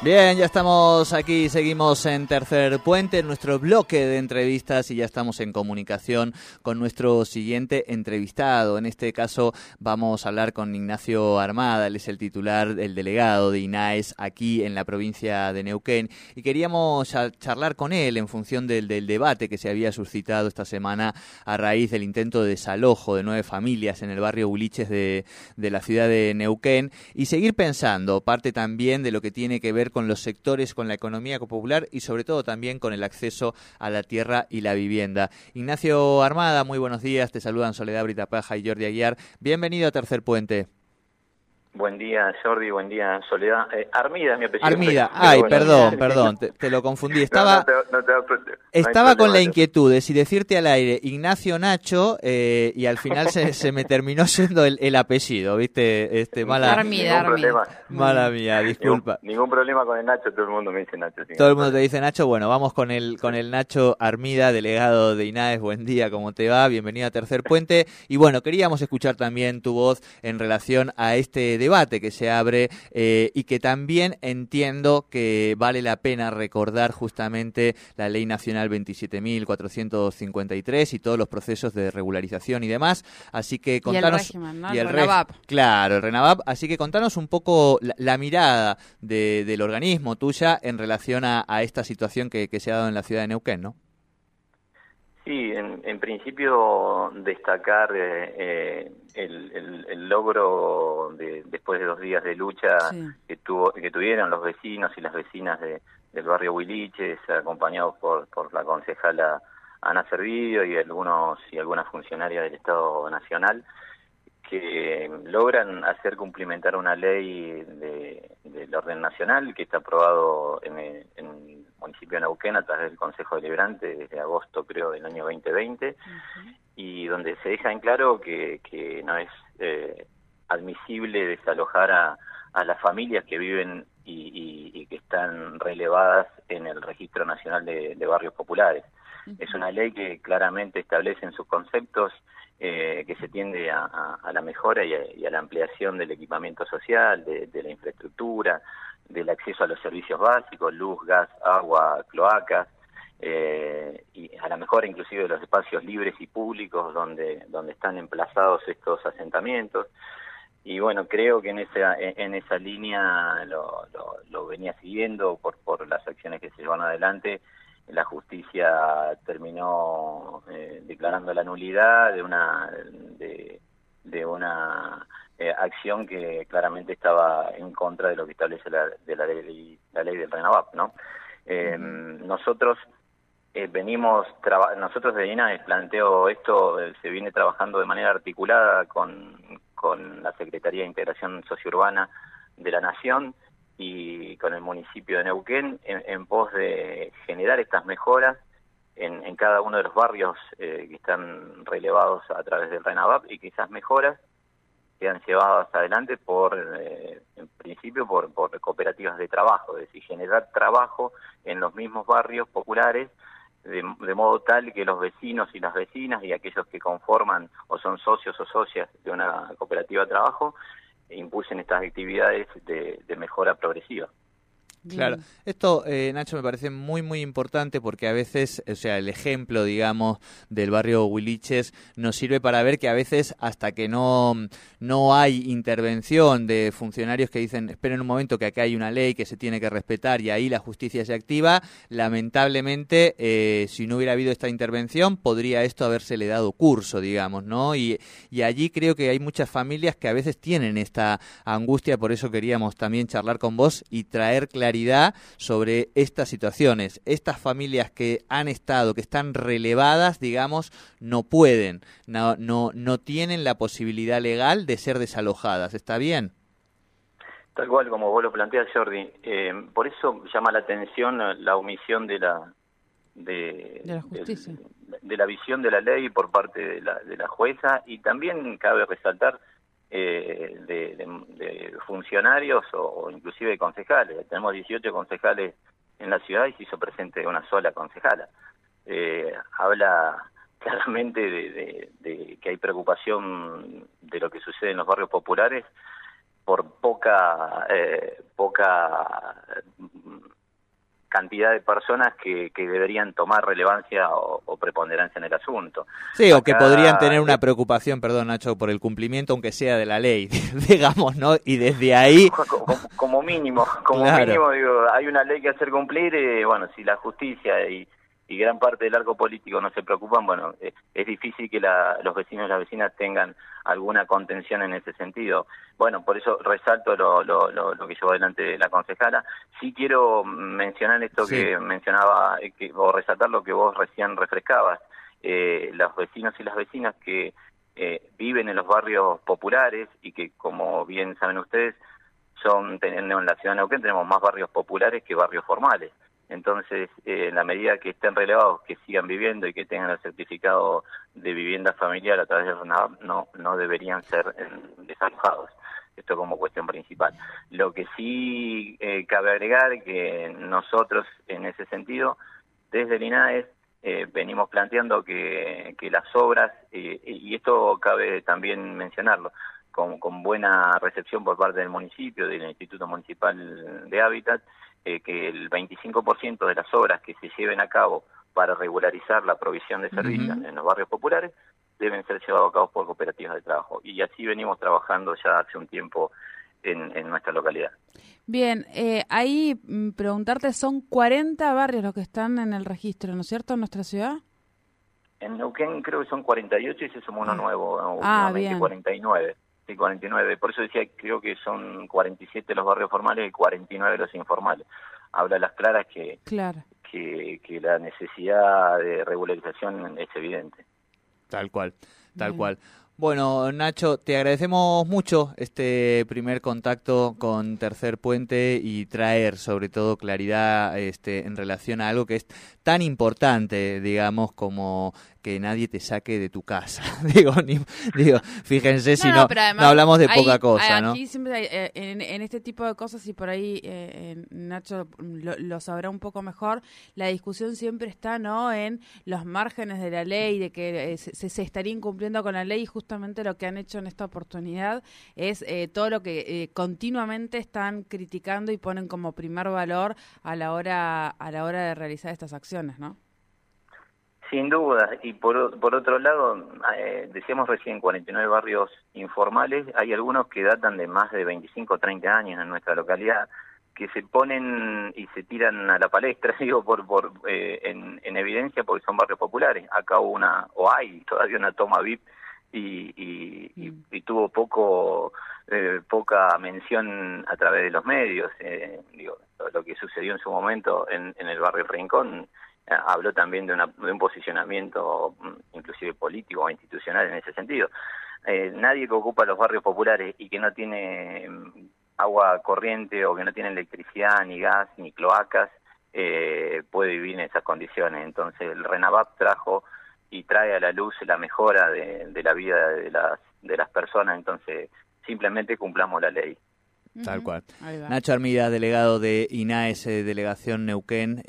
Bien, ya estamos aquí, seguimos en Tercer Puente, en nuestro bloque de entrevistas y ya estamos en comunicación con nuestro siguiente entrevistado. En este caso vamos a hablar con Ignacio Armada, él es el titular, el delegado de INAES aquí en la provincia de Neuquén y queríamos charlar con él en función del, del debate que se había suscitado esta semana a raíz del intento de desalojo de nueve familias en el barrio Buliches de, de la ciudad de Neuquén y seguir pensando, parte también de lo que tiene que ver con los sectores, con la economía popular y sobre todo también con el acceso a la tierra y la vivienda. Ignacio Armada, muy buenos días, te saludan Soledad Britapaja y Jordi Aguiar. Bienvenido a Tercer Puente. Buen día, Jordi, buen día, Soledad. Eh, Armida es mi apellido. Armida, ay, perdón, perdón, te, lo confundí. Estaba, estaba con la inquietud de si decirte al aire Ignacio Nacho eh, y al final se, se, me terminó siendo el, apellido, ¿viste? Este, mala, Armida, Armida. Mala mía, disculpa. Ningún, problema con el Nacho, todo el mundo me dice Nacho. todo el mundo te dice Nacho, bueno, vamos con el, con el Nacho Armida, delegado de INAES, buen día, ¿cómo te va? Bienvenido a Tercer Puente. Y bueno, queríamos escuchar también tu voz en relación a este debate debate que se abre eh, y que también entiendo que vale la pena recordar justamente la Ley Nacional 27.453 y todos los procesos de regularización y demás. Así que contanos... Y el, RENAVAP. Claro, el RENAVAP. Así que contanos un poco la, mirada del organismo tuya en relación a, esta situación que, se ha dado en la ciudad de Neuquén, ¿no? Sí, en, principio destacar eh, eh, el, logro de, después de dos días de lucha que tuvo que tuvieron los vecinos y las vecinas de, del barrio Huiliches, acompañados por, por la concejala Ana Servidio y algunos y algunas funcionarias del Estado Nacional que logran hacer cumplimentar una ley de, del orden nacional que está aprobado en el, municipio de Neuquén a través del Consejo Deliberante desde agosto, creo, del año 2020, y donde se deja en claro que, que no es eh, admisible desalojar a, a, las familias que viven y, y, que están relevadas en el Registro Nacional de, de Barrios Populares. Es una ley que claramente establece en sus conceptos eh, que se tiende a, a, la mejora y a, y a, la ampliación del equipamiento social, de, de, la infraestructura, del acceso a los servicios básicos, luz, gas, agua, cloacas, eh, y a la mejora inclusive de los espacios libres y públicos donde, donde están emplazados estos asentamientos. Y bueno, creo que en esa, en esa línea lo, lo, lo venía siguiendo por, por las acciones que se llevan adelante la justicia terminó eh, declarando la nulidad de una de, de una eh, acción que claramente estaba en contra de lo que establece la, de la ley la ley del RENAVAP, ¿no? Eh, nosotros venimos nosotros de INAES planteo esto se viene trabajando de manera articulada con con la Secretaría de Integración Sociourbana de la Nación y con el municipio de Neuquén en, pos de generar estas mejoras en, en cada uno de los barrios eh, que están relevados a través del RENAVAP y que esas mejoras sean llevadas adelante por, eh, en principio, por, por cooperativas de trabajo, es decir, generar trabajo en los mismos barrios populares de, modo tal que los vecinos y las vecinas y aquellos que conforman o son socios o socias de una cooperativa de trabajo impulsen estas actividades de, de mejora progresiva. Claro, esto eh, Nacho me parece muy muy importante porque a veces, o sea, el ejemplo, digamos, del barrio Huiliches nos sirve para ver que a veces hasta que no, no hay intervención de funcionarios que dicen, esperen un momento que acá hay una ley que se tiene que respetar y ahí la justicia se activa, lamentablemente, eh, si no hubiera habido esta intervención, podría esto haberse le dado curso, digamos, ¿no? Y, y allí creo que hay muchas familias que a veces tienen esta angustia, por eso queríamos también charlar con vos y traer claridad sobre estas situaciones. Estas familias que han estado, que están relevadas, digamos, no pueden, no, no, no tienen la posibilidad legal de ser desalojadas. ¿Está bien? Tal cual como vos lo planteas, Jordi. Eh, por eso llama la atención la omisión de la de, de la justicia. De, la visión de la ley por parte de la, de la jueza y también cabe resaltar eh, de, de, funcionarios o, inclusive de concejales. Tenemos 18 concejales en la ciudad y se hizo presente una sola concejala. Eh, habla claramente de, que hay preocupación de lo que sucede en los barrios populares por poca eh, poca cantidad de personas que, que deberían tomar relevancia o, preponderancia en el asunto. Sí, o que podrían tener una preocupación, perdón Nacho, por el cumplimiento, aunque sea de la ley, digamos, ¿no? Y desde ahí... Como, mínimo, como mínimo, digo, hay una ley que hacer cumplir, y bueno, si la justicia y y gran parte del arco político no se preocupan, bueno, eh, es difícil que los vecinos y las vecinas tengan alguna contención en ese sentido. Bueno, por eso resalto lo, lo, lo, que llevó adelante la concejala. Sí quiero mencionar esto que mencionaba, eh, que, o resaltar lo que vos recién refrescabas. Eh, los vecinos y las vecinas que eh, viven en los barrios populares y que, como bien saben ustedes, son en la ciudad de Neuquén tenemos más barrios populares que barrios formales. Entonces, eh, en la medida que estén relevados, que sigan viviendo y que tengan el certificado de vivienda familiar a través de RENAVAP, no, no deberían ser eh, desalojados. Esto como cuestión principal. Lo que sí eh, cabe agregar que nosotros, en ese sentido, desde el INAES, venimos planteando que, que las obras, y esto cabe también mencionarlo, con, con buena recepción por parte del municipio, del Instituto Municipal de Hábitat, eh, que el 25% de las obras que se lleven a cabo para regularizar la provisión de servicios en los barrios populares deben ser llevados a cabo por cooperativas de trabajo. Y así venimos trabajando ya hace un tiempo en, nuestra localidad. Bien, eh, ahí mm, preguntarte, son 40 barrios los que están en el registro, ¿no es cierto, en nuestra ciudad? En Neuquén creo que son 48 y se sumó uno ah. nuevo, ah, bien. 49. Sí, 49. Por eso decía, creo que son 47 los barrios formales y 49 los informales. Habla a las claras que, que, que la necesidad de regularización es evidente. Tal cual, tal cual. Bueno, Nacho, te agradecemos mucho este primer contacto con Tercer Puente y traer sobre todo claridad este, en relación a algo que es tan importante, digamos, como que nadie te saque de tu casa. digo, digo, fíjense si no, no, hablamos de poca cosa, ¿no? Eh, en, este tipo de cosas, y por ahí eh, Nacho lo, sabrá un poco mejor, la discusión siempre está, ¿no? En los márgenes de la ley, de que eh, se, se, estaría incumpliendo con la ley, y justamente lo que han hecho en esta oportunidad es todo lo que continuamente están criticando y ponen como primer valor a la hora a la hora de realizar estas acciones, ¿no? Sin duda, y por, por otro lado, eh, decíamos recién 49 barrios informales, hay algunos que datan de más de 25 o 30 años en nuestra localidad, que se ponen y se tiran a la palestra, digo, por, por eh, en, en, evidencia porque son barrios populares. Acá hubo una, o hay todavía una toma VIP y, y, y, tuvo poco eh, poca mención a través de los medios. Eh, digo, lo que sucedió en su momento en, en el barrio Rincón habló también de, un posicionamiento mm, inclusive político o institucional en ese sentido. Eh, nadie que ocupa los barrios populares y que no tiene mm, agua corriente o que no tiene electricidad, ni gas, ni cloacas, eh, puede vivir en esas condiciones. Entonces el RENAVAP trajo y trae a la luz la mejora de, la vida de las, de las personas, entonces simplemente cumplamos la ley. Tal cual. Nacho Armida, delegado de INAES, Delegación Neuquén.